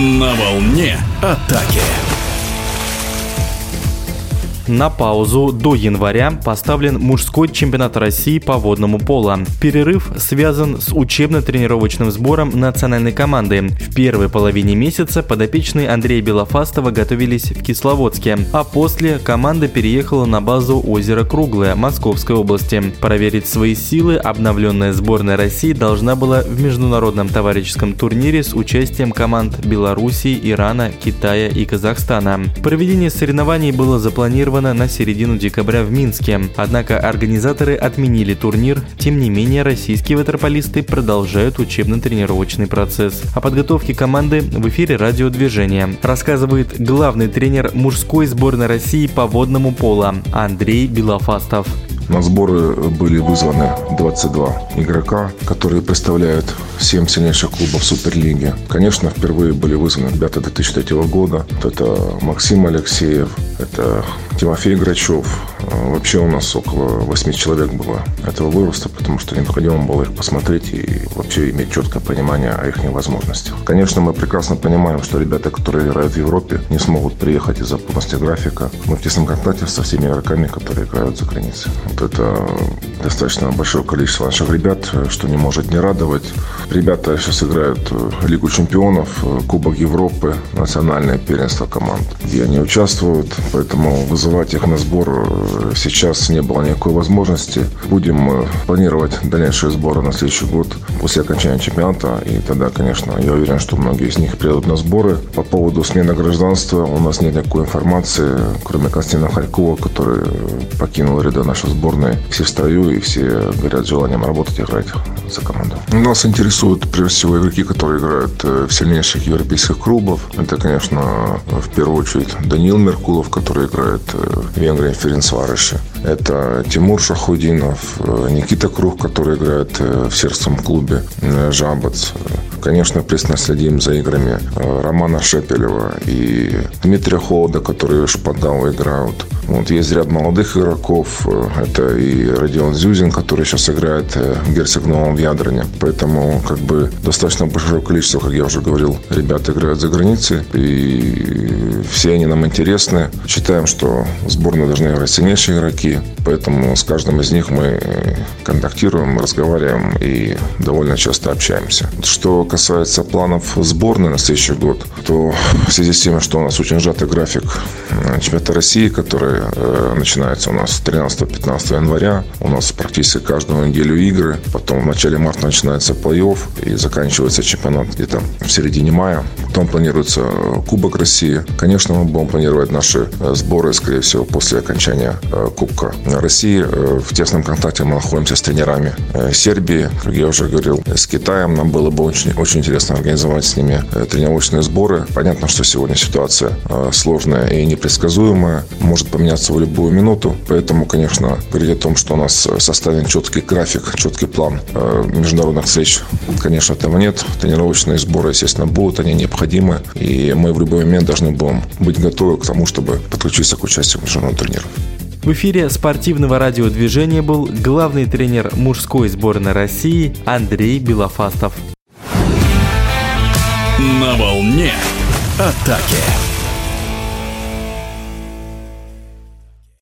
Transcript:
На волне атаки. На паузу до января поставлен мужской чемпионат России по водному полу. Перерыв связан с учебно-тренировочным сбором национальной команды. В первой половине месяца подопечные Андрея Белофастова готовились в Кисловодске, а после команда переехала на базу озера Круглое Московской области. Проверить свои силы обновленная сборная России должна была в международном товарищеском турнире с участием команд Белоруссии, Ирана, Китая и Казахстана. Проведение соревнований было запланировано запланировано на середину декабря в Минске. Однако организаторы отменили турнир. Тем не менее, российские ватерполисты продолжают учебно-тренировочный процесс. О подготовке команды в эфире радиодвижения рассказывает главный тренер мужской сборной России по водному полу Андрей Белофастов. На сборы были вызваны 22 игрока, которые представляют 7 сильнейших клубов Суперлиги. Конечно, впервые были вызваны ребята 2003 года. Это Максим Алексеев, это Тимофей Грачев. Вообще у нас около 8 человек было этого возраста, потому что необходимо было их посмотреть и вообще иметь четкое понимание о их возможностях. Конечно, мы прекрасно понимаем, что ребята, которые играют в Европе, не смогут приехать из-за полности графика. Мы в тесном контакте со всеми игроками, которые играют за границей. Вот это достаточно большое количество наших ребят, что не может не радовать. Ребята сейчас играют Лигу чемпионов, Кубок Европы, национальное первенство команд, где они участвуют. Поэтому вызывать их на сбор сейчас не было никакой возможности. Будем э, планировать дальнейшие сборы на следующий год после окончания чемпионата. И тогда, конечно, я уверен, что многие из них приедут на сборы. По поводу смены гражданства у нас нет никакой информации, кроме Константина Харькова, который покинул ряды нашей сборной. Все в строю и все горят желанием работать и играть за команду. Нас интересуют, прежде всего, игроки, которые играют э, в сильнейших европейских клубах. Это, конечно, в первую очередь Даниил Меркулов, который играет э, в Венгрии в Ференцвароше. Это Тимур Шахудинов, э, Никита Круг, который играет в сердцем клубе Жабац. Конечно, пристально следим за играми Романа Шепелева и Дмитрия Холода, которые в играют. Вот есть ряд молодых игроков. Это и Родион Зюзин, который сейчас играет в Герцог Новом Ядрене. Поэтому как бы достаточно большое количество, как я уже говорил, ребят играют за границей. И все они нам интересны. Считаем, что сборные должны играть сильнейшие игроки. Поэтому с каждым из них мы контактируем, разговариваем и довольно часто общаемся. Что касается планов сборной на следующий год, то в связи с тем, что у нас очень сжатый график э, чемпионата России, который э, начинается у нас 13-15 января, у нас практически каждую неделю игры, потом в начале марта начинается плей-офф и заканчивается чемпионат где-то в середине мая. Потом планируется Кубок России. Конечно, мы будем планировать наши э, сборы, скорее всего, после окончания Кубка России. В тесном контакте мы находимся с тренерами Сербии, как я уже говорил, с Китаем. Нам было бы очень очень интересно организовать с ними э, тренировочные сборы. Понятно, что сегодня ситуация э, сложная и непредсказуемая, может поменяться в любую минуту. Поэтому, конечно, говорить о том, что у нас составлен четкий график, четкий план э, международных встреч, конечно, этого нет. Тренировочные сборы, естественно, будут, они необходимы. И мы в любой момент должны будем быть готовы к тому, чтобы подключиться к участию в международном турнире. В эфире спортивного радиодвижения был главный тренер мужской сборной России Андрей Белофастов. На волне атаки.